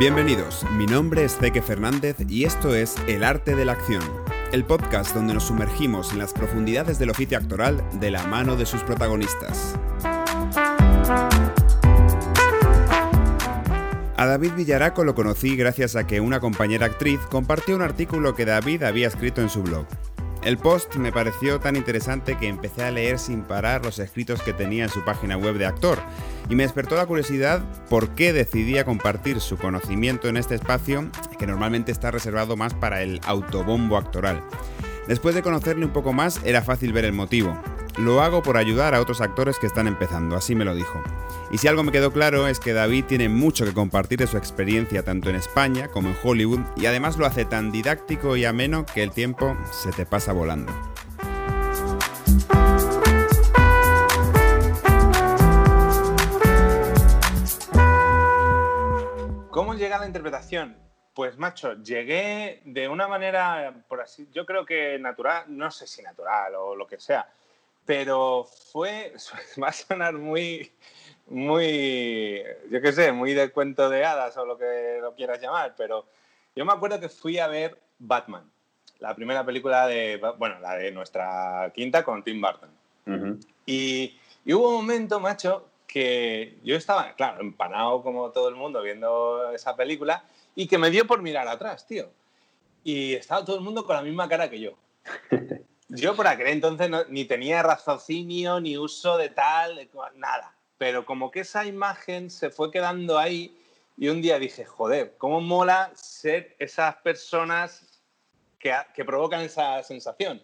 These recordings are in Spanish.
Bienvenidos, mi nombre es Zeke Fernández y esto es El Arte de la Acción, el podcast donde nos sumergimos en las profundidades del oficio actoral de la mano de sus protagonistas. A David Villaraco lo conocí gracias a que una compañera actriz compartió un artículo que David había escrito en su blog. El post me pareció tan interesante que empecé a leer sin parar los escritos que tenía en su página web de actor y me despertó la curiosidad por qué decidía compartir su conocimiento en este espacio que normalmente está reservado más para el autobombo actoral. Después de conocerle un poco más era fácil ver el motivo. Lo hago por ayudar a otros actores que están empezando, así me lo dijo. Y si algo me quedó claro es que David tiene mucho que compartir de su experiencia tanto en España como en Hollywood y además lo hace tan didáctico y ameno que el tiempo se te pasa volando. ¿Cómo llega la interpretación? Pues macho, llegué de una manera, por así, yo creo que natural, no sé si natural o lo que sea, pero fue, va a sonar muy, muy, yo qué sé, muy de cuento de hadas o lo que lo quieras llamar, pero yo me acuerdo que fui a ver Batman, la primera película de, bueno, la de nuestra quinta con Tim Burton. y, y, hubo un momento, macho, que yo estaba, claro, empanado como todo el mundo viendo esa película y que me dio por mirar atrás, tío. Y estaba todo el mundo con la misma cara que yo. Yo por aquel entonces ni tenía raciocinio, ni uso de tal, nada pero como que esa imagen se fue quedando ahí y un día dije, joder, ¿cómo mola ser esas personas que, que provocan esa sensación?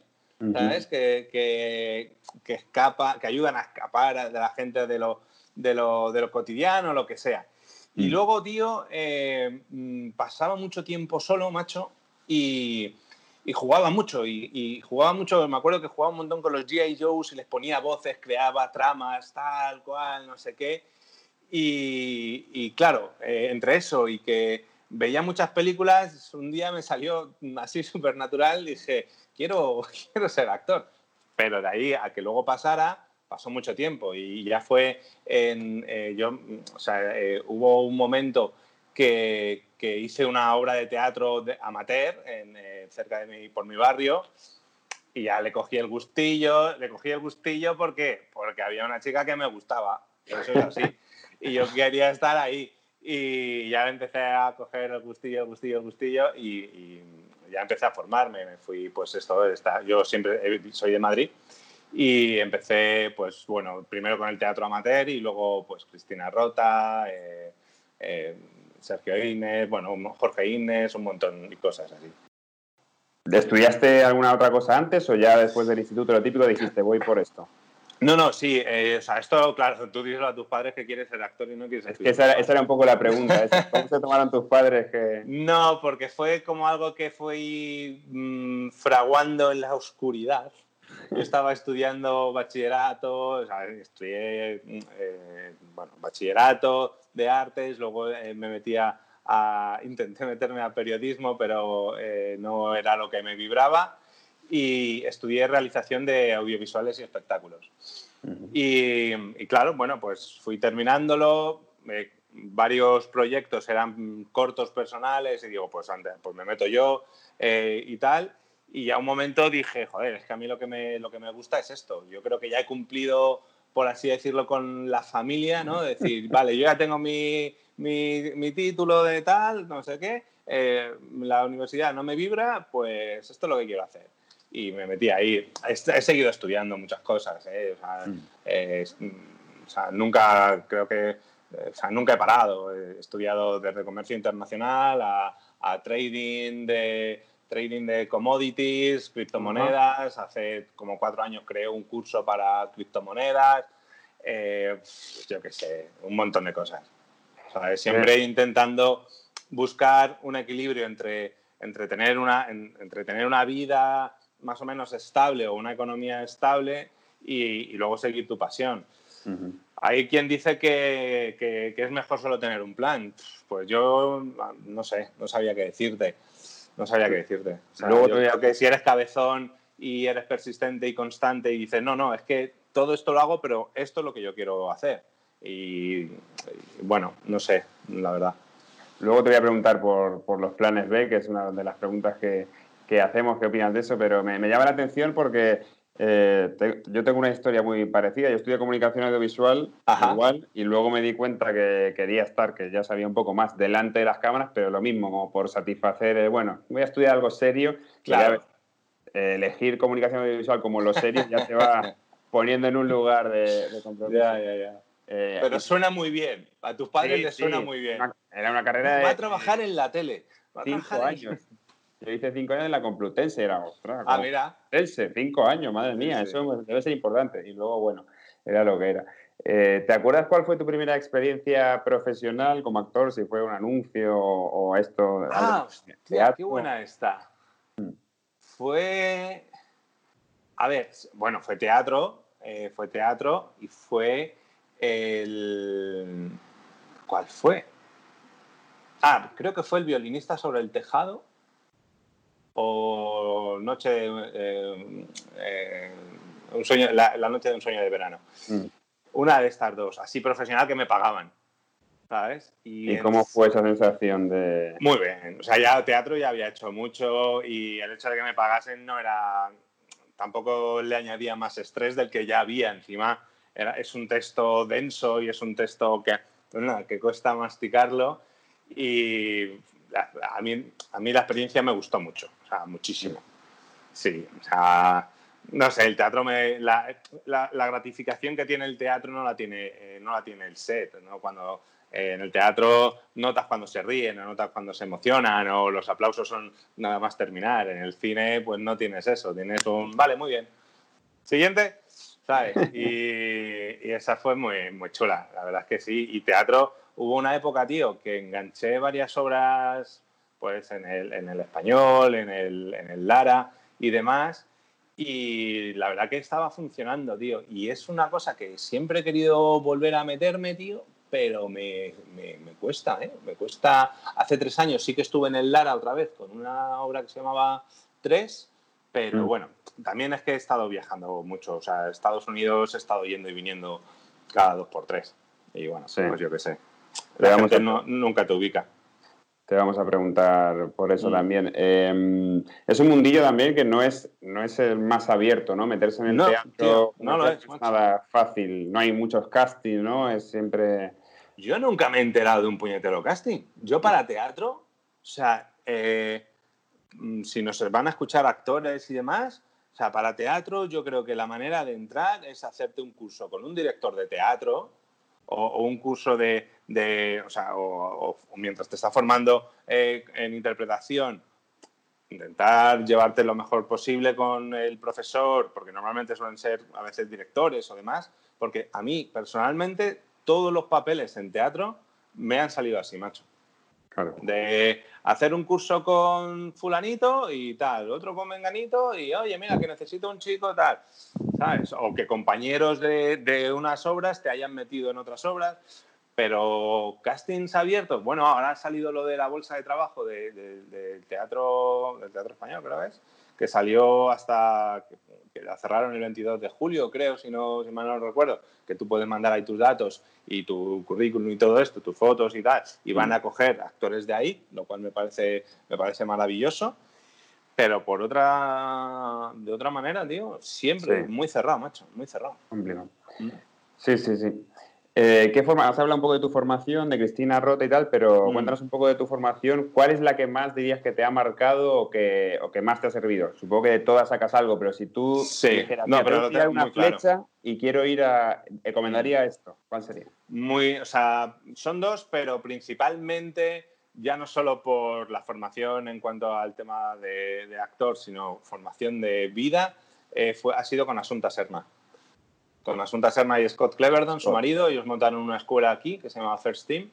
¿Sabes? Que, que, que, escapa, que ayudan a escapar de la gente de lo, de lo, de lo cotidiano, lo que sea. Y mm. luego, tío, eh, mm, pasaba mucho tiempo solo, macho, y, y jugaba mucho, y, jugaba mucho, me acuerdo que jugaba un montón con los G.I. Joes y les ponía voces, creaba tramas, tal, cual, no sé qué. Y, claro, eh, entre eso y que veía muchas películas, un día me salió así súper natural, dije, quiero, quiero ser actor. Pero de ahí a que luego pasara, pasó mucho tiempo y ya fue en, eh, yo, o sea, eh, hubo un momento que, que hice una obra de teatro amateur en, eh, cerca de mi, por mi barrio y ya le cogí el gustillo, le cogí el gustillo porque, porque había una chica que me gustaba, eso es así, y yo quería estar ahí. Y ya empecé a coger el gustillo, el gustillo, el gustillo y, ya empecé a formarme, me fui pues esto, está, yo siempre soy de Madrid y empecé pues bueno, primero con el teatro amateur y luego pues Cristina Rota, eh, eh, Sergio Inés, bueno, Jorge Inés, un montón de cosas así. ¿Estudiaste alguna otra cosa antes o ya después del instituto lo típico dijiste voy por esto? No, no, sí, eh, o sea, esto, claro, tú dices a tus padres que quieres ser actor y no quieres Es que esa era, un poco la pregunta, ¿cómo se tomaron tus padres que...? No, porque fue como algo que fui mm, fraguando en la oscuridad. Yo estaba estudiando bachillerato, o sea, estudié, eh, bueno, bachillerato, de artes, luego eh, me metía a, intenté meterme a periodismo, pero eh, no era lo que me vibraba y estudié realización de audiovisuales y espectáculos. y, claro, bueno, pues fui terminándolo, varios proyectos eran cortos personales y digo, pues antes, pues me meto yo eh, y tal. Y a un momento dije, joder, es que a mí lo que, me, lo que me gusta es esto. Yo creo que ya he cumplido por así decirlo, con la familia, ¿no? Decir, vale, yo ya tengo mi, mi, título de tal, no sé qué, eh, la universidad no me vibra, pues esto es lo que quiero hacer. Y me metí ahí. He, seguido estudiando muchas cosas, ¿eh? mm. o, sea, nunca creo que, o sea, nunca he parado. He estudiado desde comercio internacional a, a trading de trading de commodities, criptomonedas. Hace como cuatro años creé un curso para criptomonedas. Eh, yo qué sé, un montón de cosas. siempre intentando buscar un equilibrio entre, entre, tener una, entre tener una vida más o menos estable o una economía estable y, luego seguir tu pasión. Hay quien dice que, que, que, es mejor solo tener un plan. Pues yo no sé, no sabía qué decirte. No sabía qué decirte. Luego creo que si eres cabezón y eres persistente y constante y dices, no, no, es que todo esto lo hago, pero esto es lo que yo quiero hacer. Y, bueno, no sé, la verdad. Luego te voy a preguntar por, por los planes B, que es una de las preguntas que, que hacemos, qué opinas de eso, pero me, me llama la atención porque eh, yo tengo una historia muy parecida. Yo estudié comunicación audiovisual igual y luego me di cuenta que quería estar, que ya sabía un poco más, delante de las cámaras, pero lo mismo, como por satisfacer, eh, bueno, voy a estudiar algo serio. Claro. Eh, elegir comunicación audiovisual como lo serio ya te va poniendo en un lugar de, de compromiso. Ya, pero suena muy bien. A tus padres les suena muy bien. era una carrera de. Va a trabajar en la tele. Va a cinco años. Yo hice cinco años en la Complutense, era, ostras. Ah, mira. Complutense, cinco años, madre mía, eso debe ser importante. Y luego, bueno, era lo que era. Eh, ¿Te acuerdas cuál fue tu primera experiencia profesional como actor? Si fue un anuncio o, esto. Ah, hostia, qué buena está. Hmm. Fue. A ver, bueno, fue teatro, eh, fue teatro y fue el. ¿Cuál fue? Ah, creo que fue el violinista sobre el tejado o Noche eh, eh, un sueño, la, Noche de un sueño de verano. Mm. Una de estas dos, así profesional que me pagaban. ¿Sabes? ¿Y, cómo fue esa sensación de...? Muy bien. O sea, ya teatro ya había hecho mucho y el hecho de que me pagasen no era... Tampoco le añadía más estrés del que ya había. Encima era, es un texto denso y es un texto que, que cuesta masticarlo y a mí, a mí la experiencia me gustó mucho, o muchísimo. Sí, o sea, no sé, el teatro me. La, la, gratificación que tiene el teatro no la tiene, eh, no la tiene el set, ¿no? Cuando eh, en el teatro notas cuando se ríen, notas cuando se emocionan, o los aplausos son nada más terminar. En el cine, pues no tienes eso, tienes un. Vale, muy bien. Siguiente, ¿sabes? Y, y esa fue muy, muy chula, la verdad es que sí. Y teatro hubo una época, tío, que enganché varias obras pues en el, en el español, en el, en el, Lara y demás. Y la verdad que estaba funcionando, tío. Y es una cosa que siempre he querido volver a meterme, tío, pero me, me, me, cuesta, ¿eh? Me cuesta. Hace tres años sí que estuve en el Lara otra vez con una obra que se llamaba Tres, pero mm. bueno, también es que he estado viajando mucho. O sea, Estados Unidos he estado yendo y viniendo cada dos por tres. Y bueno, pues yo qué sé. La gente no, nunca te ubica. Te vamos a preguntar por eso mm. también. Em, es un mundillo también que no es, no es el más abierto, ¿no? Meterse en el teatro no es, nada fácil. No hay muchos castings, ¿no? Es siempre... Yo nunca me he enterado de un puñetero casting. Yo para teatro, o sea, eh, mm, si nos van a escuchar actores y demás, o sea, para teatro yo creo que la manera de entrar es hacerte un curso con un director de teatro, o, un curso de, o sea, o, mientras te está formando eh, en interpretación, intentar llevarte lo mejor posible con el profesor, porque normalmente suelen ser a veces directores o demás, porque a mí personalmente todos los papeles en teatro me han salido así, macho. De hacer un curso con fulanito y tal, otro con menganito y, oye, mira, que necesito un chico tal, ¿sabes? O que compañeros de, de unas obras te hayan metido en otras obras. Pero castings abiertos, bueno, ahora ha salido lo de la bolsa de trabajo del teatro, del teatro español, creo que es, que salió hasta que la cerraron el 22 de julio, creo, si no si mal no recuerdo, que tú puedes mandar ahí tus datos y tu currículum y todo esto, tus fotos y tal, y van a coger actores de ahí, lo cual me parece, me parece maravilloso. Pero por otra, de otra manera, tío, siempre muy cerrado, macho, muy cerrado. Mm. Sí, sí, sí. Eh, ¿Qué forma? Has hablado un poco de tu formación, de Cristina Rota y tal, pero mm. cuéntanos un poco de tu formación. ¿Cuál es la que más dirías que te ha marcado o que, o que más te ha servido? Supongo que de todas sacas algo, pero si tú sí. dijeras, no, pero ir una flecha y quiero ir a... recomendaría esto, ¿cuál sería? Muy, o sea, son dos, pero principalmente ya no solo por la formación en cuanto al tema de, actor, sino formación de vida, eh, fue, ha sido con Asunta Serma con Asunta Serna y Scott Cleverdon, su oh. marido. Ellos montaron una escuela aquí que se llama First Team,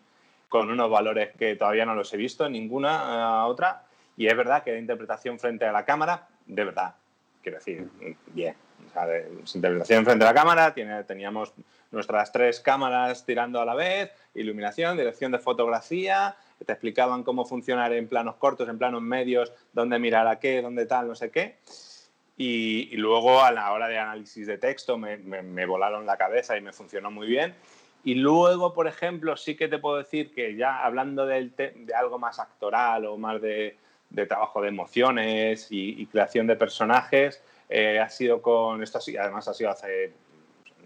con unos valores que todavía no los he visto en ninguna eh, otra. Y es verdad que de interpretación frente a la cámara, de verdad, quiero decir, bien. O sea, de, interpretación frente a la cámara, tiene, teníamos nuestras tres cámaras tirando a la vez, iluminación, dirección de fotografía, te explicaban cómo funcionar en planos cortos, en planos medios, dónde mirar a qué, dónde tal, no sé qué. Y, luego a la hora de análisis de texto me, me, volaron la cabeza y me funcionó muy bien. Y luego, por ejemplo, sí que te puedo decir que ya hablando de algo más actoral o más de, trabajo de emociones y, creación de personajes, eh, ha sido con esto, sí, además ha sido hace,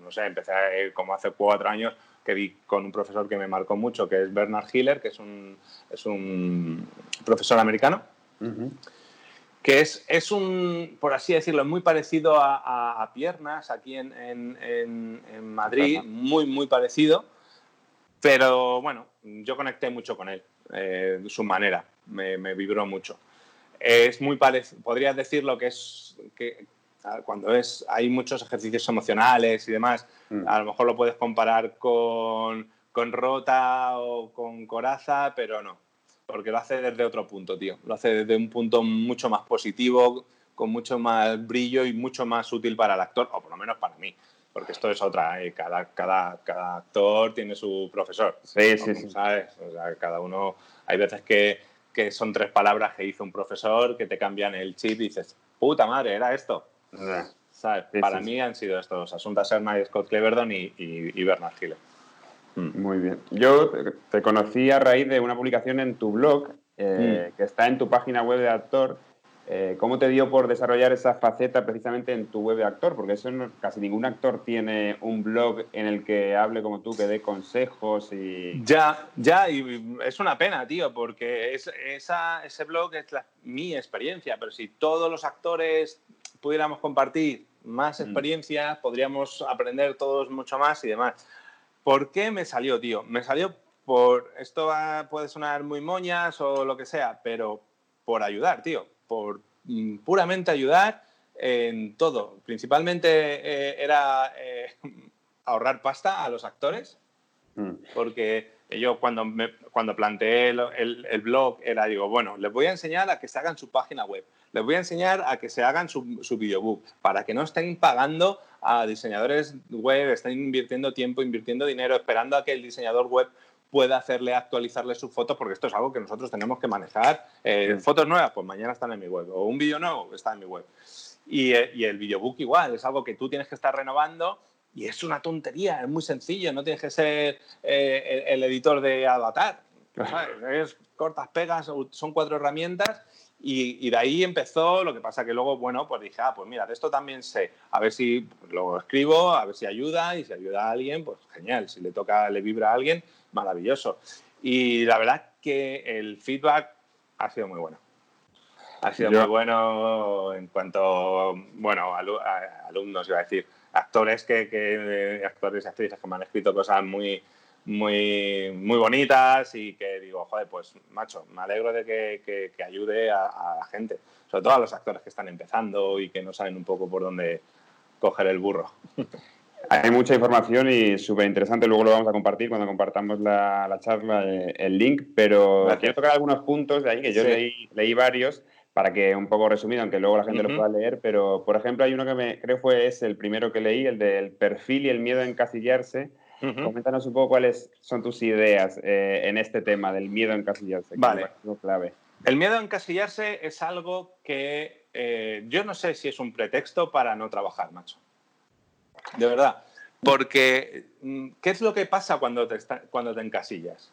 no sé, empecé como hace cuatro años que vi con un profesor que me marcó mucho, que es Bernard Hiller, que es un, es un profesor americano que es, es, un, por así decirlo, muy parecido a, Piernas aquí en, en, Madrid, muy, muy parecido, pero bueno, yo conecté mucho con él, eh, de su manera, me, me, vibró mucho. Es muy parecido, podrías decirlo que es que cuando es, hay muchos ejercicios emocionales y demás, mm. a lo mejor lo puedes comparar con, con Rota o con Coraza, pero no porque lo hace desde otro punto, tío. Lo hace desde un punto mucho más positivo, con mucho más brillo y mucho más útil para el actor, o por lo menos para mí. Porque esto es otra, ¿eh? cada, cada, cada actor tiene su profesor. Sí, sí, sí. ¿Sabes? O sea, cada uno. Hay veces que, que, son tres palabras que hizo un profesor que te cambian el chip y dices, puta madre, era esto. ¿Sabes? para mí han sido estos: Asunta Serna y Scott Cleverdon y, y, y Bernard Hiller. Mm. Muy bien. Yo te conocí a raíz de una publicación en tu blog, eh, mm. que está en tu página web de actor. Eh, ¿Cómo te dio por desarrollar esa faceta precisamente en tu web de actor? Porque eso casi ningún actor tiene un blog en el que hable como tú, que dé consejos y... Ya, ya, y es una pena, tío, porque es, ese blog es mi experiencia, pero si todos los actores pudiéramos compartir más mm. experiencias, podríamos aprender todos mucho más y demás. ¿Por qué me salió, tío? Me salió por, esto puede sonar muy moñas o lo que sea, pero por ayudar, tío, por mm, puramente ayudar en todo. Principalmente eh, era eh, ahorrar pasta a los actores, mm. porque yo cuando, me, cuando planteé el, blog era, digo, bueno, les voy a enseñar a que se hagan su página web, les voy a enseñar a que se hagan su, su videobook, para que no estén pagando a diseñadores web, están invirtiendo tiempo, invirtiendo dinero, esperando a que el diseñador web pueda hacerle actualizarle sus fotos, porque esto es algo que nosotros tenemos que manejar. Eh, fotos nuevas, pues mañana están en mi web, o un vídeo nuevo, está en mi web. Y, eh, y el videobook igual, es algo que tú tienes que estar renovando y es una tontería, es muy sencillo, no tienes que ser eh, el, editor de Avatar. Es cortas, pegas, son cuatro herramientas y, de ahí empezó, lo que pasa que luego, bueno, pues dije, ah, pues mira, de esto también sé, a ver si lo escribo, a ver si ayuda, y si ayuda a alguien, pues genial, si le toca, le vibra a alguien, maravilloso. Y la verdad que el feedback ha sido muy bueno. Ha sido muy bueno en cuanto, bueno, a, alumnos, iba a decir, actores que, que, actores y actrices que me han escrito cosas muy, muy, muy bonitas y que digo, joder, pues macho, me alegro de que, que, ayude a, la gente, sobre todo a los actores que están empezando y que no saben un poco por dónde coger el burro. Hay mucha información y súper interesante, luego lo vamos a compartir cuando compartamos la, la charla, eh, el link, pero quiero tocar algunos puntos de ahí, que yo leí, leí varios para que un poco resumido, aunque luego la gente lo pueda leer, pero por ejemplo hay uno que me creo fue es el primero que leí, el del perfil y el miedo a encasillarse, Coméntanos un poco cuáles son tus ideas eh, en este tema del miedo a encasillarse. Vale. clave. El miedo a encasillarse es algo que eh, yo no sé si es un pretexto para no trabajar, macho. De verdad. Porque, mm, ¿qué es lo que pasa cuando te, cuando te encasillas?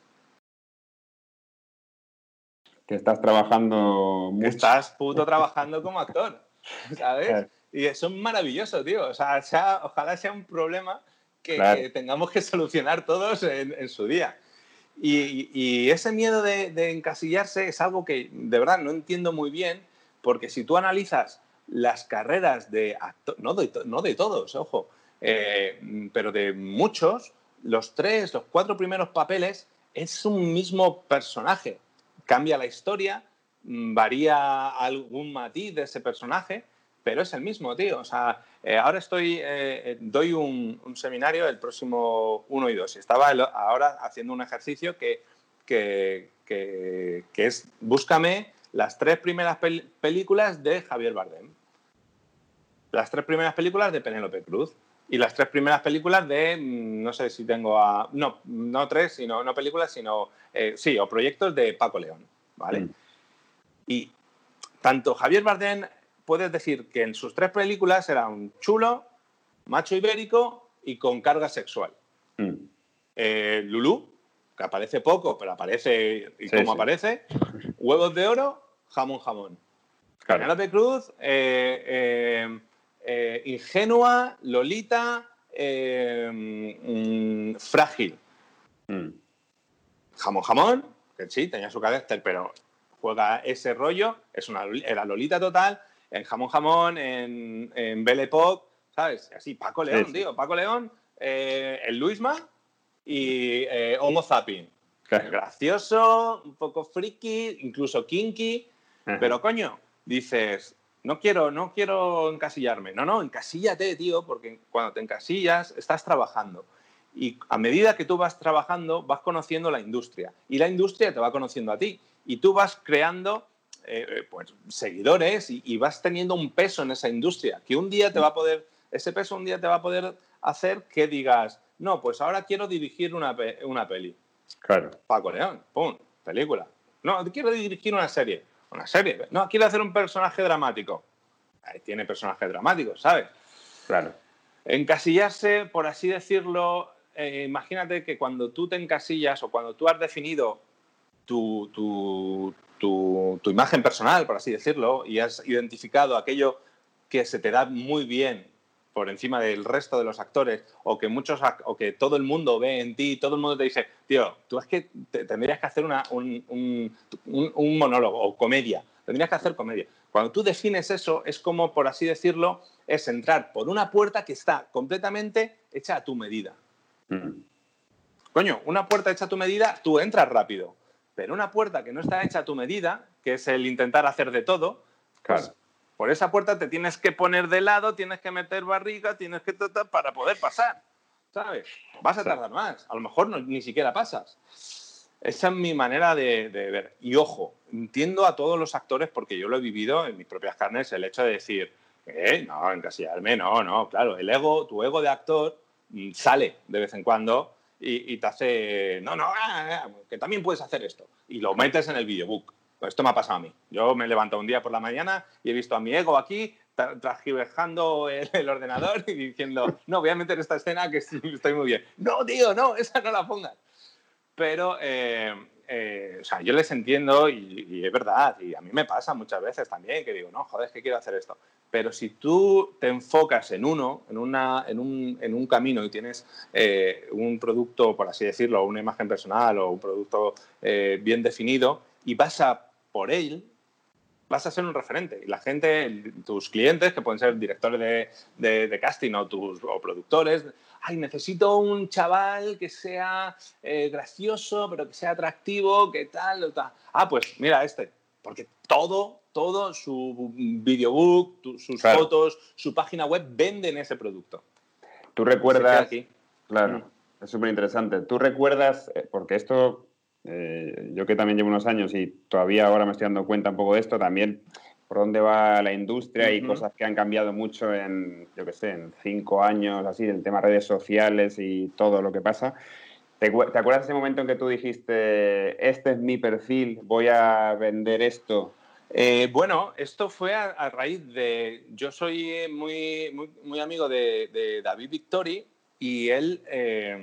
Que estás trabajando mucho. estás puto trabajando como actor, ¿sabes? Y eso es maravilloso, tío. O sea, ojalá sea un problema que, tengamos que solucionar todos en, su día. Y, ese miedo de, encasillarse es algo que de verdad no entiendo muy bien, porque si tú analizas las carreras de actores, no de, no de todos, ojo, eh, pero de muchos, los tres, los cuatro primeros papeles es un mismo personaje. Cambia la historia, varía algún matiz de ese personaje, pero es el mismo, tío. O sea, eh, ahora estoy, eh, eh, doy un, seminario el próximo 1 y 2 y estaba ahora haciendo un ejercicio que, que, es, búscame las tres primeras películas de Javier Bardem, las tres primeras películas de Penélope Cruz y las tres primeras películas de, mm, no sé si tengo a, no, no tres, sino, no películas, sino, sí, o proyectos de Paco León, ¿vale? Mm. Y tanto Javier Bardem puedes decir que en sus tres películas era un chulo, macho ibérico y con carga sexual. Mm. eh, Lulú, que aparece poco, pero aparece y cómo aparece, huevos de oro, jamón, jamón. Penélope Cruz, eh, eh, ingenua, Lolita, mm, frágil. Mm. Jamón, jamón, que sí, tenía su carácter, pero juega ese rollo, es una, era Lolita total, en jamón, jamón, en, en Belle Pop, ¿sabes? Así, Paco León, tío, Paco León, el Luisma y eh, Homo Zapping. Gracioso, un poco friki, incluso kinky, pero coño, dices, no quiero, no quiero encasillarme. No, no, encasíllate, tío, porque cuando te encasillas estás trabajando. Y a medida que tú vas trabajando, vas conociendo la industria. Y la industria te va conociendo a ti. Y tú vas creando eh, eh, pues, seguidores y, y, vas teniendo un peso en esa industria. Que un día te va a poder, ese peso un día te va a poder hacer que digas, no, pues ahora quiero dirigir una, una peli. Claro. Paco León, pum, película. No, quiero dirigir una serie. Una serie. No, quiero hacer un personaje dramático. Ahí tiene personajes dramáticos, ¿sabes? Claro. Encasillarse, por así decirlo, eh, imagínate que cuando tú te encasillas o cuando tú has definido tu, tu, tu, imagen personal, por así decirlo, y has identificado aquello que se te da muy bien por encima del resto de los actores o que muchos o que todo el mundo ve en ti, todo el mundo te dice, tío, tú es que tendrías que hacer una, un, monólogo o comedia, tendrías que hacer comedia. Cuando tú defines eso, es como, por así decirlo, es entrar por una puerta que está completamente hecha a tu medida. Mm. Coño, una puerta hecha a tu medida, tú entras rápido. Pero una puerta que no está hecha a tu medida, que es el intentar hacer de todo, pues por esa puerta te tienes que poner de lado, tienes que meter barriga, tienes que tratar para poder pasar. ¿Sabes? Vas a tardar más. A lo mejor ni siquiera pasas. Esa es mi manera de, ver. Y ojo, entiendo a todos los actores porque yo lo he vivido en mis propias carnes, el hecho de decir, eh, no, encasillarme, no, no, claro, el ego, tu ego de actor mm, sale de vez en cuando y, te hace, no, no, ah, ah, que también puedes hacer esto. Y lo metes en el videobook. Pues esto me ha pasado a mí. Yo me levanto un día por la mañana y he visto a mi ego aquí trajivejando el, ordenador y diciendo, no, voy a meter esta escena que estoy muy bien. No, tío, no, esa no la pongas. Pero, eh, eh, o sea, yo les entiendo y, es verdad, y a mí me pasa muchas veces también que digo, no, joder, es que quiero hacer esto. Pero si tú te enfocas en uno, en, una, en, un, en un camino y tienes eh, un producto, por así decirlo, una imagen personal o un producto bien definido, y vas a por él, vas a ser un referente. Y la gente, tus clientes, que pueden ser directores de, casting o, tus, o productores, ay, necesito un chaval que sea eh, gracioso, pero que sea atractivo, que tal, tal. Ah, pues mira este. Porque todo, todo, su videobook, sus fotos, su página web venden ese producto. Tú recuerdas... Aquí. Claro, mm. es súper interesante. Tú recuerdas, eh, porque esto eh, yo que también llevo unos años y todavía ahora me estoy dando cuenta un poco de esto, también por dónde va la industria y cosas que han cambiado mucho en, yo qué sé, en cinco años, así, el tema redes sociales y todo lo que pasa. ¿Te, acuerdas de ese momento en que tú dijiste, este es mi perfil, voy a vender esto? Eh, bueno, esto fue a, raíz de. Yo soy muy, muy, amigo de, David Victori y él, eh,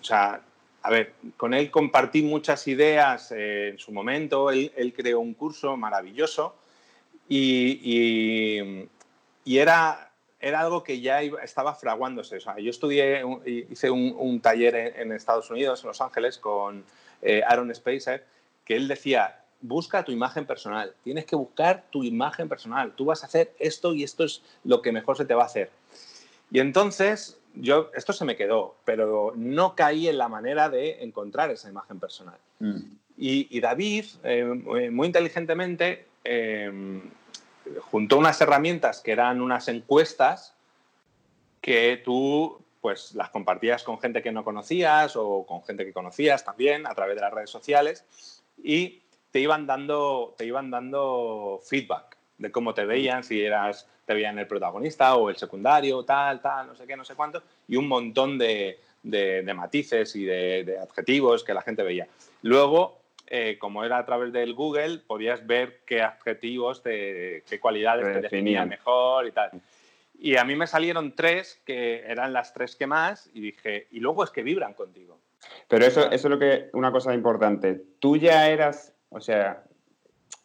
o sea, a ver, con él compartí muchas ideas eh, en su momento, él, creó un curso maravilloso y, era, era algo que ya estaba fraguándose. yo estudié, hice un, taller en, Estados Unidos, en Los Ángeles, con eh, Aaron Spacer, que él decía, busca tu imagen personal, tienes que buscar tu imagen personal, tú vas a hacer esto y esto es lo que mejor se te va a hacer. Y entonces yo, esto se me quedó, pero no caí en la manera de encontrar esa imagen personal. Mm. Y, David, eh, muy inteligentemente, eh, juntó unas herramientas que eran unas encuestas que tú pues las compartías con gente que no conocías o con gente que conocías también a través de las redes sociales y te iban dando, te iban dando feedback de cómo te veían, si eras te veían el protagonista o el secundario, tal, tal, no sé qué, no sé cuánto, y un montón de, matices y de, adjetivos que la gente veía. Luego, eh, como era a través del Google, podías ver qué adjetivos, qué cualidades te definían mejor y tal. Y a mí me salieron tres que eran las tres que más y dije, y luego es que vibran contigo. Pero eso, eso es lo que, una cosa importante. Tú ya eras, o sea,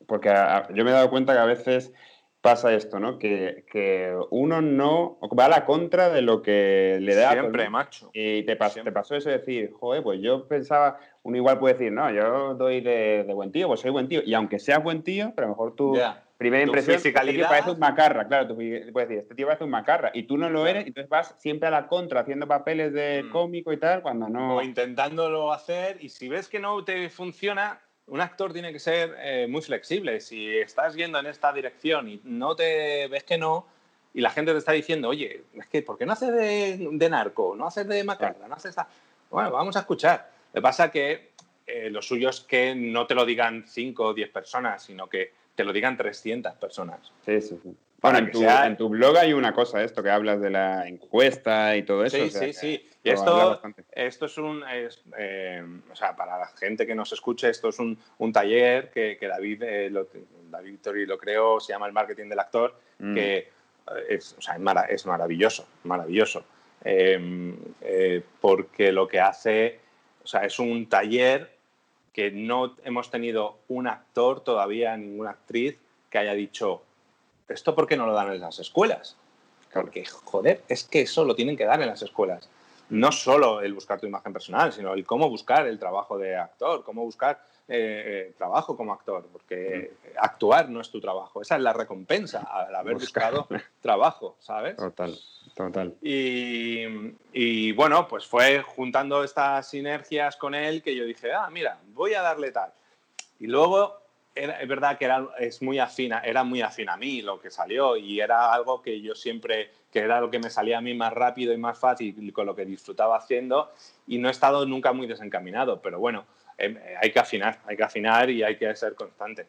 porque yo me he dado cuenta que a veces pasa esto, ¿no? Que, que, uno no va a la contra de lo que le da. Siempre, macho. Y te, te, pasó eso de decir, joder, pues yo pensaba, uno igual puede decir, no, yo doy de, de, buen tío, pues soy buen tío. Y aunque seas buen tío, pero a lo mejor tu primera impresión es este tío parece un macarra, claro, tú puedes decir, este tío parece un macarra. Y tú no lo eres, entonces vas siempre a la contra haciendo papeles de mm. cómico y tal, cuando no. O intentándolo hacer, y si ves que no te funciona, un actor tiene que ser eh, muy flexible. Si estás yendo en esta dirección y no te ves que no, y la gente te está diciendo, oye, es que ¿por qué no haces de, narco? ¿No haces de macarra? ¿No haces Bueno, vamos a escuchar. Lo que pasa que eh, lo suyo es que no te lo digan 5 o 10 personas, sino que te lo digan 300 personas. Sí, sí, sí. Bueno, en tu, blog hay una cosa, esto que hablas de la encuesta y todo eso. Sí, sí, sí. Y esto, esto es un. Eh, o sea, para la gente que nos escuche, esto es un, un taller que, que David, eh, lo, David Victory lo creo, se llama El Marketing del Actor, mm. que eh, es, o sea, es, maravilloso, maravilloso. Em, porque lo que hace. O sea, es un taller que no hemos tenido un actor todavía, ninguna actriz que haya dicho ¿esto por qué no lo dan en las escuelas? Porque, joder, es que eso lo tienen que dar en las escuelas. No solo el buscar tu imagen personal, sino el cómo buscar el trabajo de actor, cómo buscar eh, eh, trabajo como actor, porque actuar no es tu trabajo, esa es la recompensa al haber buscado trabajo, ¿sabes? Total, total. Y, y, bueno, pues fue juntando estas sinergias con él que yo dije, ah, mira, voy a darle tal. Y luego es verdad que era, es muy afina, era muy afín a mí lo que salió y era algo que yo siempre, que era lo que me salía a mí más rápido y más fácil con lo que disfrutaba haciendo y no he estado nunca muy desencaminado, pero bueno, em, hay que afinar, hay que afinar y hay que ser constante.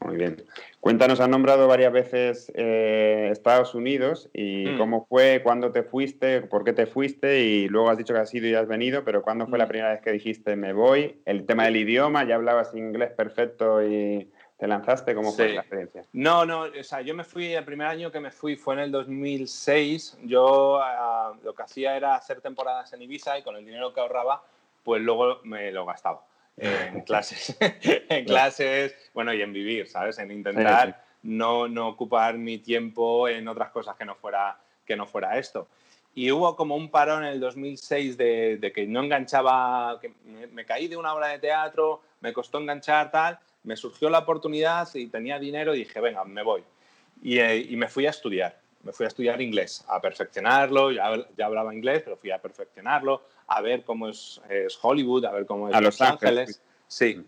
Muy bien. Cuéntanos, has nombrado varias veces eh, Estados Unidos y mm. cómo fue, cuándo te fuiste, por qué te fuiste y luego has dicho que has ido y has venido, pero ¿cuándo fue la mm. primera vez que dijiste me voy? El tema del idioma, ya hablabas inglés perfecto y te lanzaste, ¿cómo fue la experiencia? No, no, o sea, yo me fui, el primer año que me fui fue en el 2006, yo ah, lo que hacía era hacer temporadas en Ibiza y con el dinero que ahorraba, pues luego me lo gastaba en clases, en clases, bueno, y en vivir, ¿sabes? En intentar No, no ocupar mi tiempo en otras cosas que no fuera, que no fuera esto. Y hubo como un parón en el 2006 de, de que no enganchaba, que me, caí de una obra de teatro, me costó enganchar tal, me surgió la oportunidad y tenía dinero y dije, venga, me voy. Y, eh, y me fui a estudiar, me fui a estudiar inglés, a perfeccionarlo, ya, ya hablaba inglés, pero fui a perfeccionarlo, a ver cómo es, Hollywood, a ver cómo es Los, Ángeles. Sí.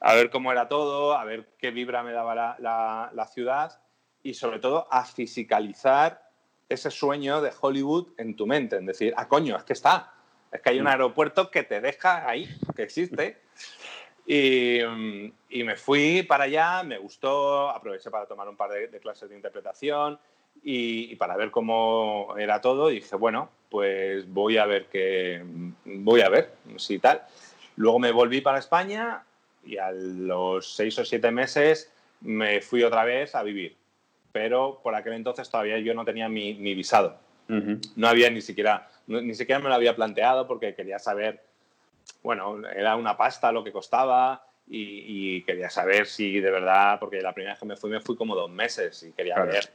A ver cómo era todo, a ver qué vibra me daba la, la, ciudad y sobre todo a fisicalizar ese sueño de Hollywood en tu mente, en decir, ah, coño, es que está, es que hay un aeropuerto que te deja ahí, que existe. Y, y, me fui para allá, me gustó, aproveché para tomar un par de, de clases de interpretación y, para ver cómo era todo, dije, bueno, pues voy a ver qué, voy a ver si tal. Luego me volví para España y a los seis o siete meses me fui otra vez a vivir. Pero por aquel entonces todavía yo no tenía mi, visado. No había ni siquiera, ni siquiera me lo había planteado porque quería saber, bueno, era una pasta lo que costaba y, quería saber si de verdad, porque la primera vez que me fui me fui como dos meses y quería ver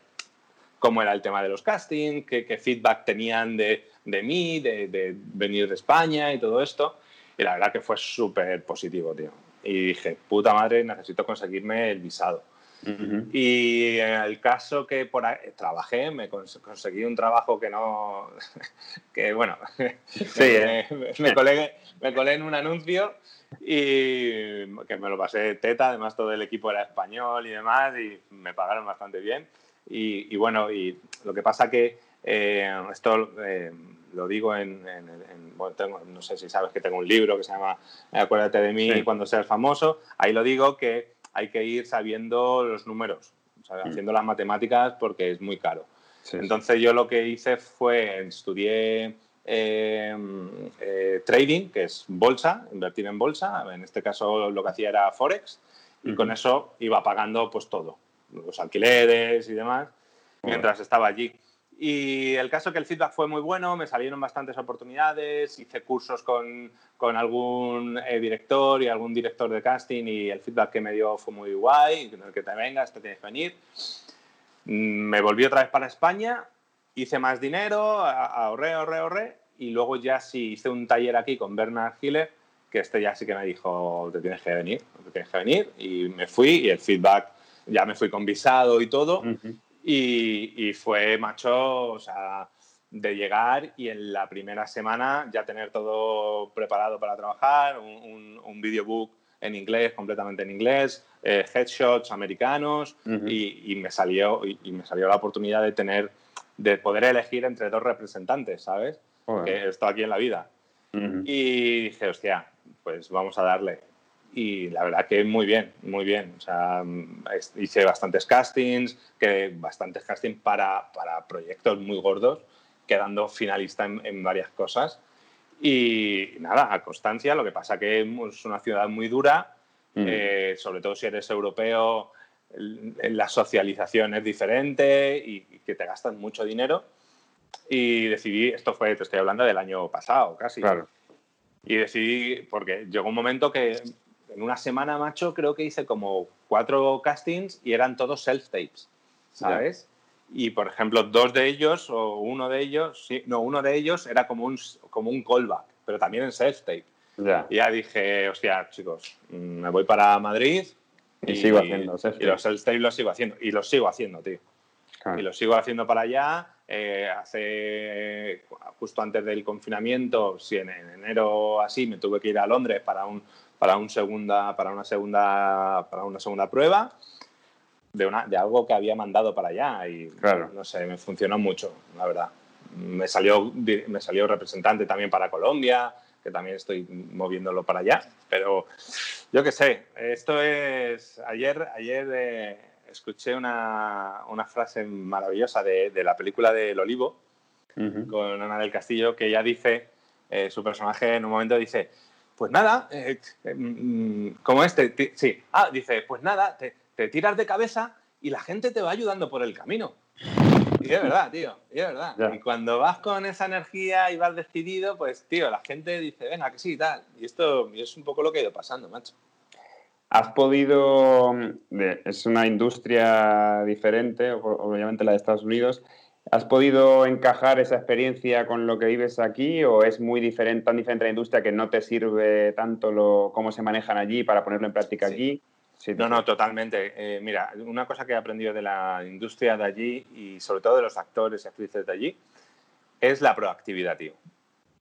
cómo era el tema de los castings, qué, feedback tenían de, de mí, de, de, venir de España y todo esto. Y la verdad que fue súper positivo, tío. Y dije, puta madre, necesito conseguirme el visado. Y en el caso que por ahí, trabajé, me conseguí un trabajo que no, que bueno, sí, me, ¿eh? me, colé, me, colé, en un anuncio y que me lo pasé teta, además todo el equipo era español y demás y me pagaron bastante bien. Y, bueno, y lo que pasa que eh, esto eh, lo digo en, bueno, tengo, no sé si sabes que tengo un libro que se llama Acuérdate de mí cuando seas famoso, ahí lo digo que hay que ir sabiendo los números, mm. haciendo las matemáticas porque es muy caro. Entonces yo lo que hice fue, estudié eh, trading, que es bolsa, invertir en bolsa, en este caso lo que hacía era Forex, y con eso iba pagando pues todo los alquileres y demás. mientras estaba allí. Y el caso que el feedback fue muy bueno, me salieron bastantes oportunidades, hice cursos con, con algún eh, director y algún director de casting y el feedback que me dio fue muy guay, que te vengas, te tienes que venir. Mm, me volví otra vez para España, hice más dinero, ahorré, ahorré, ahorré y luego ya sí hice un taller aquí con Bernard Hiller, que este ya sí que me dijo, te tienes que venir, te tienes que venir y me fui y el feedback, ya me fui con visado y todo y, y, fue, macho, o sea, de llegar y en la primera semana ya tener todo preparado para trabajar, un, un, videobook en inglés, completamente en inglés, eh, headshots americanos y, y, me salió, y, me salió la oportunidad de tener, de poder elegir entre dos representantes, ¿sabes? Que esto aquí en la vida. Y dije, hostia, pues vamos a darle. Y la verdad que muy bien, muy bien. O sea, hice bastantes castings, que bastantes castings para, para proyectos muy gordos quedando finalista en, varias cosas. Y nada, a constancia, lo que pasa que es una ciudad muy dura, mm. eh, sobre todo si eres europeo, la socialización es diferente y, que te gastas mucho dinero. Y decidí, esto fue, te estoy hablando del año pasado casi. Claro. Y decidí, porque llegó un momento que en una semana, macho, creo que hice como cuatro castings y eran todos self-tapes, ¿sabes? y por ejemplo dos de ellos o uno de ellos, sí, no, uno de ellos era como un, como un callback, pero también en self-tape. Y ya dije, hostia, chicos, mm, me voy para Madrid y, sigo haciendo self-tape. Y los self-tape los sigo haciendo, y los sigo haciendo, tío. Y los sigo haciendo para allá. Eh, hace justo antes del confinamiento, si en, enero así, me tuve que ir a Londres para un para un segunda para una segunda para una segunda prueba de, una, de algo que había mandado para allá y claro. no sé, me funcionó mucho, la verdad. Me salió, me salió representante también para Colombia, que también estoy moviéndolo para allá, pero yo qué sé, esto es, ayer, ayer eh, escuché una, una, frase maravillosa de, de, la película del Olivo, con Ana del Castillo, que ella dice, eh, su personaje en un momento dice, pues nada, eh, mm, como este, sí, ah, dice, pues nada, te, te tiras de cabeza y la gente te va ayudando por el camino. Y es verdad, tío, y es verdad. Y cuando vas con esa energía y vas decidido, pues, tío, la gente dice, venga, que sí, tal. Y esto es un poco lo que ha ido pasando, macho. Has podido, es una industria diferente, obviamente la de Estados Unidos, ¿has podido encajar esa experiencia con lo que vives aquí o es muy diferente, tan diferente la industria que no te sirve tanto lo, cómo se manejan allí para ponerlo en práctica aquí? no, no, totalmente. Eh, mira, una cosa que he aprendido de la industria de allí y sobre todo de los actores y actrices de allí es la proactividad, tío.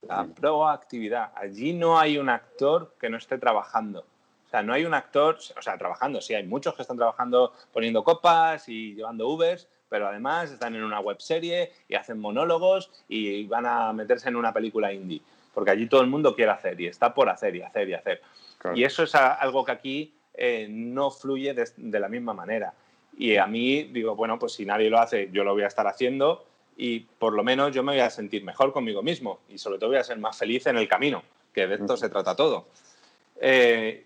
La proactividad. Allí no hay un actor que no esté trabajando. O sea, no hay un actor, o sea, trabajando, sí, hay muchos que están trabajando poniendo copas y llevando Ubers, pero además están en una web serie y hacen monólogos y van a meterse en una película indie. Porque allí todo el mundo quiere hacer y está por hacer y hacer y hacer. Y eso es algo que aquí eh, no fluye de, la misma manera. Y a mí digo, bueno, pues si nadie lo hace, yo lo voy a estar haciendo y por lo menos yo me voy a sentir mejor conmigo mismo y sobre todo voy a ser más feliz en el camino, que de esto se trata todo. Eh,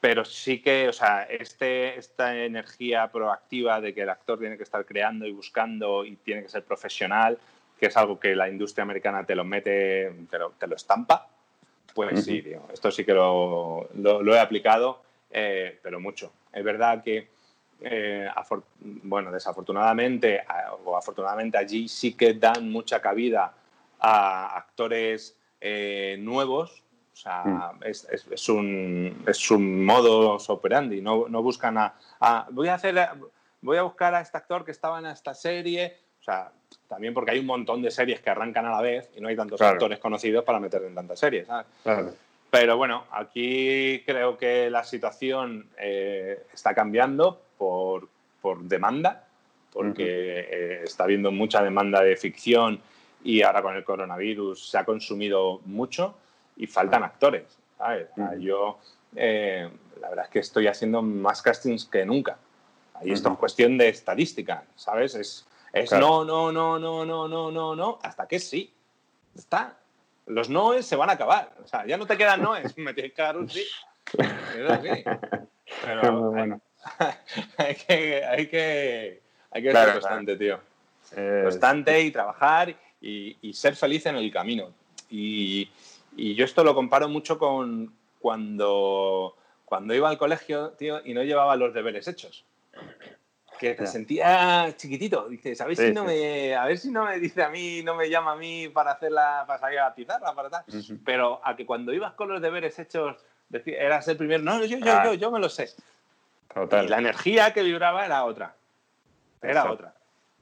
pero sí que, o sea, este, esta energía proactiva de que el actor tiene que estar creando y buscando y tiene que ser profesional, que es algo que la industria americana te lo mete, te lo, te lo estampa, pues sí, esto sí que lo, lo he aplicado eh, pero mucho. Es verdad que, eh, bueno, desafortunadamente o afortunadamente allí sí que dan mucha cabida a actores eh, nuevos. O sea, mm. es, es, un, es un modo operandi. No, no buscan a, voy a hacer, voy a buscar a este actor que estaba en esta serie. O sea, también porque hay un montón de series que arrancan a la vez y no hay tantos actores conocidos para meter en tantas series. Claro. Pero bueno, aquí creo que la situación eh, está cambiando por, por demanda, porque eh, está habiendo mucha demanda de ficción y ahora con el coronavirus se ha consumido mucho y faltan actores. Yo, eh, la verdad es que estoy haciendo más castings que nunca. Ahí esto es cuestión de estadística, ¿sabes? Es, es no, no, no, no, no, no, no, no, hasta que sí. Está los noes se van a acabar. O sea, ya no te quedan noes, me tienes que dar un sí. Pero bueno. hay, que, hay que, hay que ser constante, tío. Constante y trabajar y, ser feliz en el camino. Y, yo esto lo comparo mucho con cuando, cuando iba al colegio, tío, y no llevaba los deberes hechos que te sentía chiquitito. Dices, a ver, si no Me, a ver si no me dice a mí, no me llama a mí para hacer la, para salir a la pizarra, para tal. Pero a que cuando ibas con los deberes hechos, eras el primero, no, yo, yo, yo, yo me lo sé. Total. Y la energía que vibraba era otra. Era otra.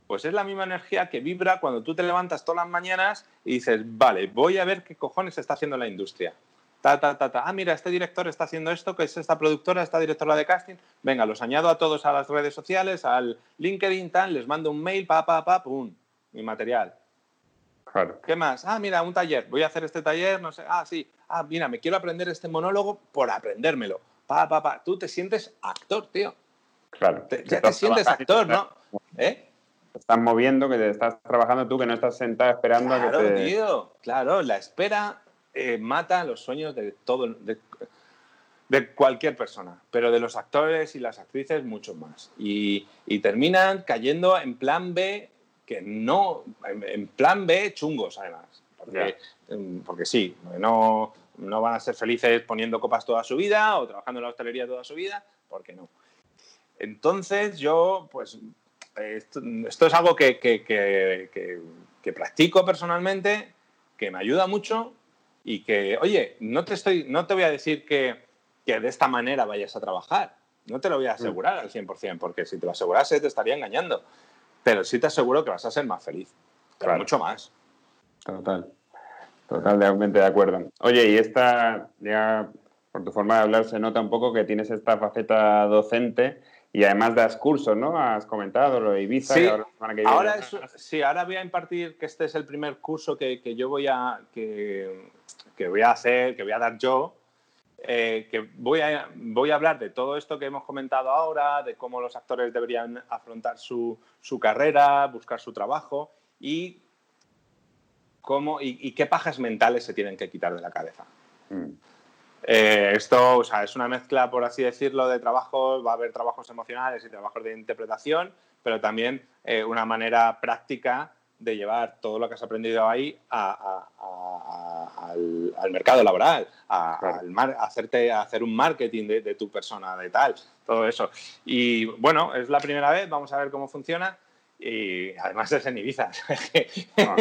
Pues es la misma energía que vibra cuando tú te levantas todas las mañanas y dices, vale, voy a ver qué cojones está haciendo la industria. Ta, ta, ta, ta. Ah, mira, este director está haciendo esto, que es esta productora, esta directora de casting. Venga, los añado a todos a las redes sociales, al LinkedIn, tal, les mando un mail, pa, pa, pa, pum, mi material. Claro. ¿Qué más? Ah, mira, un taller. Voy a hacer este taller, no sé. Ah, sí. Ah, mira, me quiero aprender este monólogo por aprendérmelo. Pa, pa, pa. Tú te sientes actor, tío. Claro. ya te sientes actor, ¿no? ¿Eh? Te estás moviendo, que te estás trabajando tú, que no estás sentado esperando a que te... tío. Claro, la espera eh, mata los sueños de todo, de, cualquier persona, pero de los actores y las actrices mucho más. Y, terminan cayendo en plan B, que no, en, plan B chungos además, porque, em, porque sí, no, no van a ser felices poniendo copas toda su vida o trabajando en la hostelería toda su vida, porque no. Entonces yo, pues, esto, es algo que, que, practico personalmente, que me ayuda mucho y que, oye, no te, estoy, no te voy a decir que, que de esta manera vayas a trabajar. No te lo voy a asegurar al 100%, porque si te lo asegurase te estaría engañando. Pero sí te aseguro que vas a ser más feliz. Pero mucho más. Total. Totalmente de acuerdo. Oye, y esta, ya por tu forma de hablar, se nota un poco que tienes esta faceta docente y además das cursos, ¿no? Has comentado lo de Ibiza. Sí, ahora, sí, ahora voy a impartir, que este es el primer curso que, que yo voy a, que, que, voy a hacer, que voy a dar yo, eh, que voy a, voy a hablar de todo esto que hemos comentado ahora, de cómo los actores deberían afrontar su, su carrera, buscar su trabajo y, cómo, y, qué pajas mentales se tienen que quitar de la cabeza. Mm. Eh, esto o sea, es una mezcla, por así decirlo, de trabajos, va a haber trabajos emocionales y trabajos de interpretación, pero también eh, una manera práctica de llevar todo lo que has aprendido ahí al, mercado laboral, a, hacerte, hacer un marketing de, tu persona, de tal, todo eso. Y bueno, es la primera vez, vamos a ver cómo funciona. Y además es en Ibiza. No,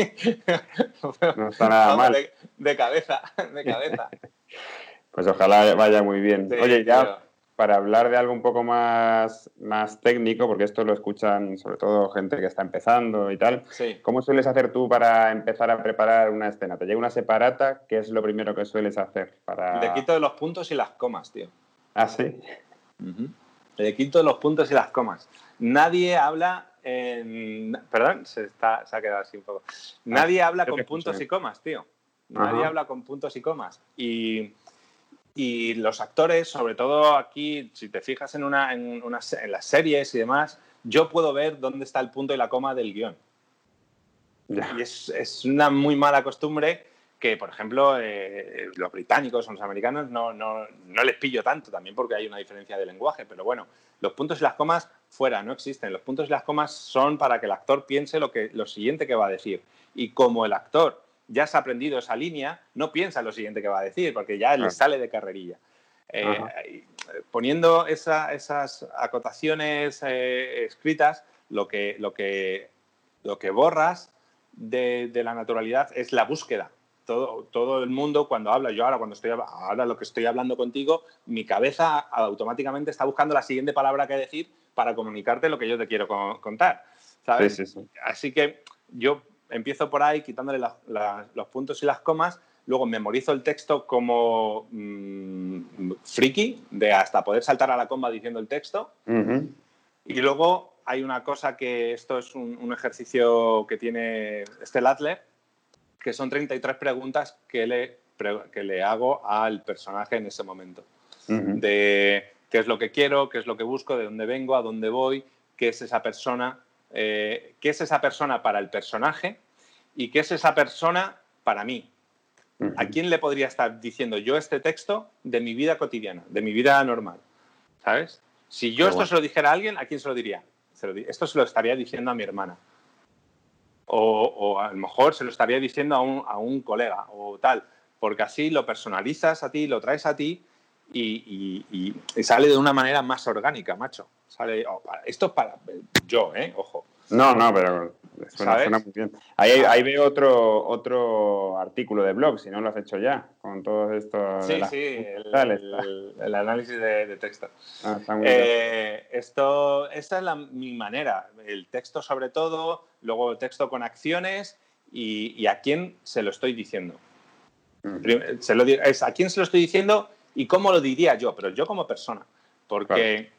no está nada mal. de cabeza, de cabeza. Pues ojalá vaya muy bien. Oye, ya para hablar de algo un poco más, más técnico, porque esto lo escuchan sobre todo gente que está empezando y tal, ¿cómo sueles hacer tú para empezar a preparar una escena? ¿Te llega una separata? ¿Qué es lo primero que sueles hacer? Para... Le quito de los puntos y las comas, tío. ¿Ah, sí? Le quito de los puntos y las comas. Nadie habla en... Perdón, se, está, se ha quedado así un poco. Ah, Nadie habla con puntos y comas, tío. Nadie habla con puntos y comas. Y y los actores, sobre todo aquí, si te fijas en, una, en, en las series y demás, yo puedo ver dónde está el punto y la coma del guion. Y es, es, una muy mala costumbre que, por ejemplo, eh, los británicos o los americanos no, no, no, les pillo tanto, también porque hay una diferencia de lenguaje, pero bueno, los puntos y las comas fuera, no existen. Los puntos y las comas son para que el actor piense lo, que, lo siguiente que va a decir. Y como el actor ya has aprendido esa línea, no piensa en lo siguiente que va a decir, porque ya le sale de carrerilla. Eh, poniendo esas acotaciones eh, escritas, lo que, lo, que, lo que borras de, la naturalidad es la búsqueda. Todo, todo, el mundo cuando habla, yo ahora cuando estoy ahora lo que estoy hablando contigo, mi cabeza automáticamente está buscando la siguiente palabra que decir para comunicarte lo que yo te quiero contar. ¿sabes? Así que yo empiezo por ahí quitándole los puntos y las comas, luego memorizo el texto como mm, friki, de hasta poder saltar a la comba diciendo el texto. Y luego hay una cosa que esto es un, ejercicio que tiene este Adler, que son 33 preguntas que le, que le hago al personaje en ese momento. De qué es lo que quiero, qué es lo que busco, de dónde vengo, a dónde voy, qué es esa persona eh, qué es esa persona para el personaje y qué es esa persona para mí. ¿A quién le podría estar diciendo yo este texto de mi vida cotidiana, de mi vida normal? ¿Sabes? Si yo esto se lo dijera a alguien, ¿a quién se lo diría? esto se lo estaría diciendo a mi hermana. O, a lo mejor se lo estaría diciendo a un, a un, colega o tal, porque así lo personalizas a ti, lo traes a ti y, y, sale de una manera más orgánica, macho. Sale, oh, esto es para yo, ¿eh? Ojo. No, no, pero suena, muy bien. Ahí, ahí, veo otro, otro artículo de blog, si no lo has hecho ya, con todo esto. Sí, sí, el, análisis de, texto. Ah, está muy eh, esto, esta es la, mi manera, el texto sobre todo, luego el texto con acciones y, a quién se lo estoy diciendo. Mm. Se lo, es a quién se lo estoy diciendo y cómo lo diría yo, pero yo como persona. Porque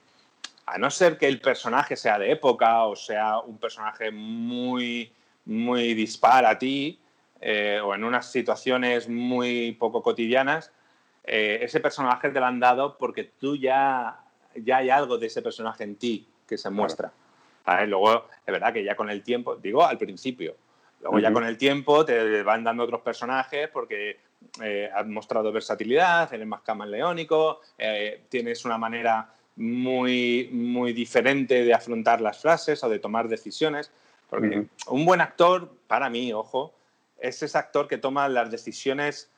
a no ser que el personaje sea de época o sea un personaje muy, muy dispar a ti eh, o en unas situaciones muy poco cotidianas, eh, ese personaje te lo han dado porque tú ya, ya hay algo de ese personaje en ti que se muestra. Luego, es verdad que ya con el tiempo, digo al principio, luego ya con el tiempo te van dando otros personajes porque eh, has mostrado versatilidad, eres más camaleónico, eh, tienes una manera muy, muy diferente de afrontar las frases o de tomar decisiones. Porque un buen actor, para mí, ojo, es ese actor que toma las decisiones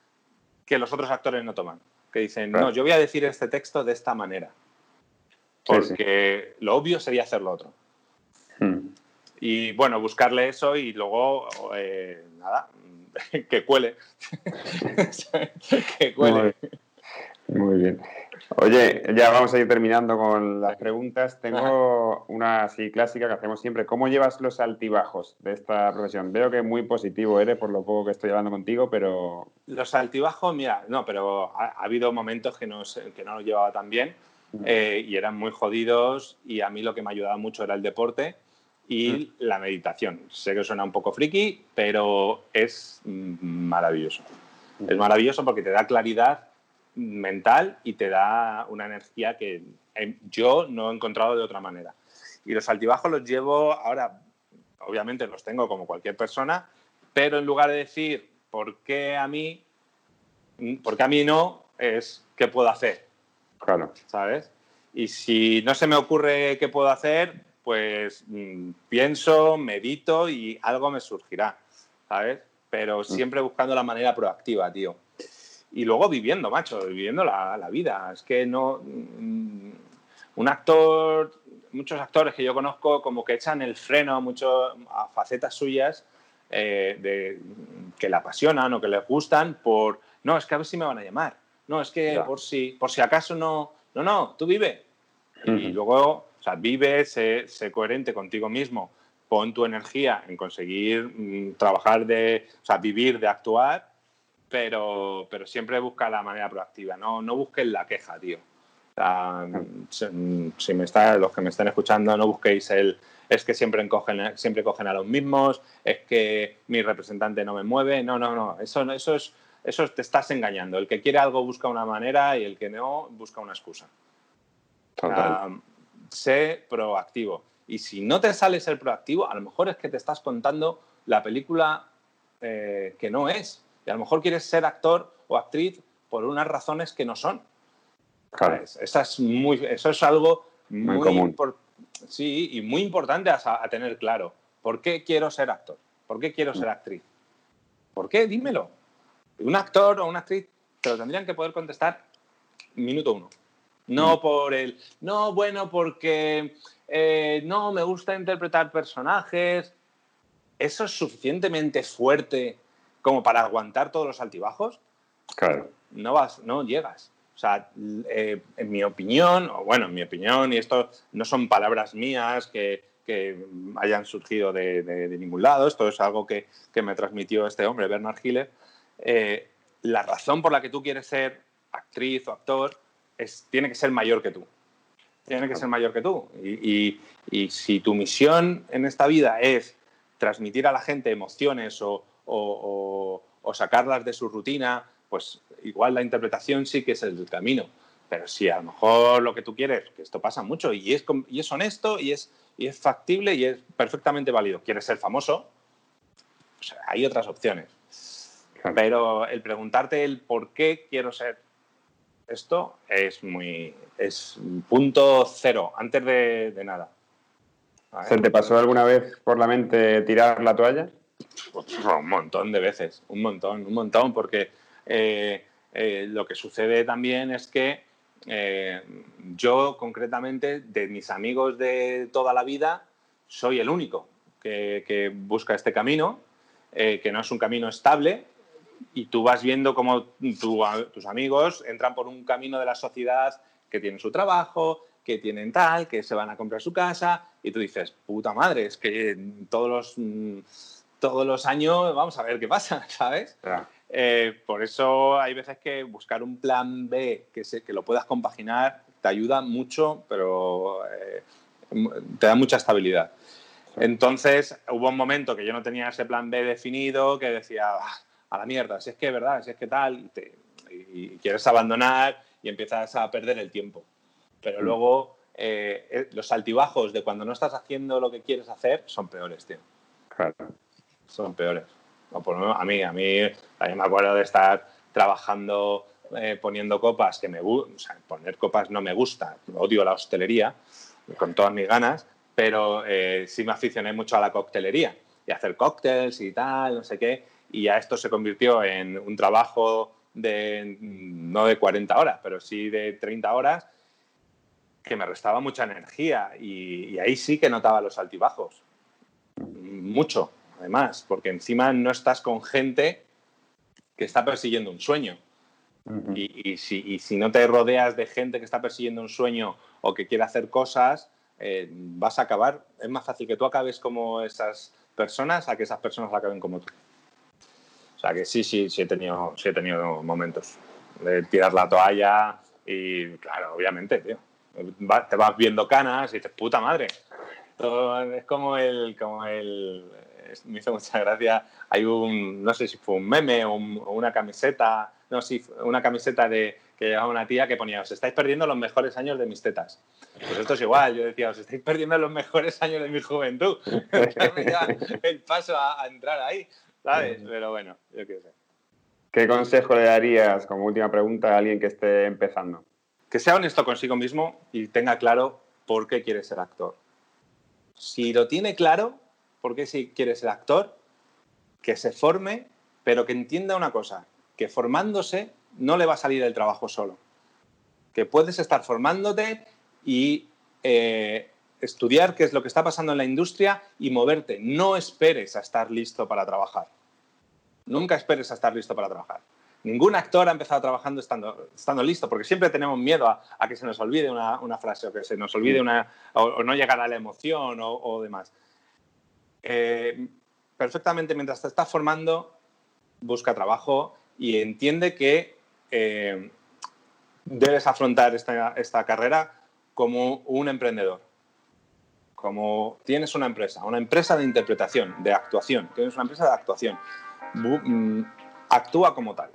que los otros actores no toman. Que dicen, no, yo voy a decir este texto de esta manera. Porque lo obvio sería hacer lo otro. Y bueno, buscarle eso y luego, eh, nada, que cuele. que cuele. Muy bien. Oye, ya vamos a ir terminando con las preguntas. Tengo una así clásica que hacemos siempre. ¿Cómo llevas los altibajos de esta profesión? Veo que muy positivo eres por lo poco que estoy hablando contigo, pero... Los altibajos, mira, no, pero ha, habido momentos que no, que no lo llevaba tan bien eh, y eran muy jodidos y a mí lo que me ayudaba mucho era el deporte y mm. la meditación. Sé que suena un poco friki, pero es maravilloso. Es maravilloso porque te da claridad mental y te da una energía que eh, yo no he encontrado de otra manera. Y los altibajos los llevo ahora, obviamente los tengo como cualquier persona, pero en lugar de decir por qué a mí, por qué a mí no, es qué puedo hacer. Claro. ¿Sabes? Y si no se me ocurre qué puedo hacer, pues mm, pienso, medito y algo me surgirá, ¿sabes? Pero mm. siempre buscando la manera proactiva, tío y luego viviendo, macho, viviendo la, la vida. Es que no. Mm, un actor, muchos actores que yo conozco, como que echan el freno a, mucho, a facetas suyas eh, de, que le apasionan o que les gustan por. No, es que a ver si me van a llamar. No, es que por si, por si acaso no. No, no, tú vive. Y luego, o sea, vive, sé, coherente contigo mismo, pon tu energía en conseguir mm, trabajar de, o sea, vivir de actuar pero, pero siempre busca la manera proactiva, no, no busques la queja, tío. si, me está, los que me estén escuchando, no busquéis el es que siempre cogen, siempre cogen a los mismos, es que mi representante no me mueve. No, no, no. Eso, eso, es, eso te estás engañando. El que quiere algo busca una manera y el que no busca una excusa. Sé proactivo. Y si no te sale ser proactivo, a lo mejor es que te estás contando la película eh, que no es. Y a lo mejor quieres ser actor o actriz por unas razones que no son. Claro. Eso, es muy, eso es algo muy, común. sí, y muy importante a, tener claro. ¿Por qué quiero ser actor? ¿Por qué quiero ser actriz? ¿Por qué? Dímelo. Un actor o una actriz te lo tendrían que poder contestar minuto uno. No mm. por el, no, bueno, porque eh, no, me gusta interpretar personajes. Eso es suficientemente fuerte como para aguantar todos los altibajos, claro. no, vas, no llegas. O sea, eh, en mi opinión, o bueno, en mi opinión, y esto no son palabras mías que, que hayan surgido de, de, ningún lado, esto es algo que, que, me transmitió este hombre, Bernard Hiller, eh, la razón por la que tú quieres ser actriz o actor es, tiene que ser mayor que tú. Tiene que ser mayor que tú. Y, y, y si tu misión en esta vida es transmitir a la gente emociones o, o, sacarlas de su rutina, pues igual la interpretación sí que es el camino. Pero si a lo mejor lo que tú quieres, que esto pasa mucho y es, y es honesto y es, y es factible y es perfectamente válido, quieres ser famoso, pues hay otras opciones. Pero el preguntarte el por qué quiero ser esto es muy es punto cero, antes de, de nada. ¿Se te pasó alguna vez por la mente tirar la toalla? pues, un montón de veces, un montón, un montón, porque eh, eh, lo que sucede también es que eh, yo concretamente, de mis amigos de toda la vida, soy el único que, busca este camino, que no es un camino estable, y tú vas viendo cómo tus amigos entran por un camino de la sociedad que tiene su trabajo, que tienen tal, que se van a comprar su casa, y tú dices, puta madre, es que todos los, mm, todos los años vamos a ver qué pasa, ¿sabes? Eh, por eso hay veces que buscar un plan B que, se, que lo puedas compaginar te ayuda mucho, pero eh, te da mucha estabilidad. Entonces hubo un momento que yo no tenía ese plan B definido, que decía, ah, a la mierda, si es que es verdad, si es que tal, y quieres abandonar y empiezas a perder el tiempo. Pero mm. luego eh, eh, los altibajos de cuando no estás haciendo lo que quieres hacer son peores, tío. Claro. Son peores. por lo menos a mí, a mí, me acuerdo de estar trabajando eh, poniendo copas que me o sea, poner copas no me gusta, odio la hostelería con todas mis ganas, pero sí me aficioné mucho a la coctelería y hacer cócteles y tal, no sé qué, y ya esto se convirtió en un trabajo de no de 40 horas, pero sí de 30 horas que me restaba mucha energía y, ahí sí que notaba los altibajos. Mucho, además, porque encima no estás con gente que está persiguiendo un sueño. y, si, no te rodeas de gente que está persiguiendo un sueño o que quiere hacer cosas, eh, vas a acabar. Es más fácil que tú acabes como esas personas a que esas personas acaben como tú. O sea que sí, sí, sí he tenido, sí he tenido momentos de tirar la toalla y, claro, obviamente, tío te vas viendo canas y dices, puta madre. es como el, como el, me hizo mucha gracia, hay un, no sé si fue un meme o, una camiseta, no, sí, una camiseta de, que llevaba una tía que ponía, os estáis perdiendo los mejores años de mis tetas. Pues esto es igual, yo decía, os estáis perdiendo los mejores años de mi juventud. el paso a, entrar ahí, ¿sabes? Pero bueno, yo qué sé. ¿Qué consejo le darías como última pregunta a alguien que esté empezando? que sea honesto consigo mismo y tenga claro por qué quiere ser actor. Si lo tiene claro, por qué si quiere ser actor, que se forme, pero que entienda una cosa, que formándose no le va a salir el trabajo solo. Que puedes estar formándote y eh, estudiar qué es lo que está pasando en la industria y moverte. No esperes a estar listo para trabajar. Nunca esperes a estar listo para trabajar. Ningún actor ha empezado trabajando estando, estando listo, porque siempre tenemos miedo a, que se nos olvide una, frase o que se nos olvide una, o, no llegar a la emoción o, demás. Eh, perfectamente, mientras te estás formando, busca trabajo y entiende que eh, debes afrontar esta, esta carrera como un emprendedor. Como tienes una empresa, una empresa de interpretación, de actuación, tienes una empresa de actuación. Mm, actúa como tal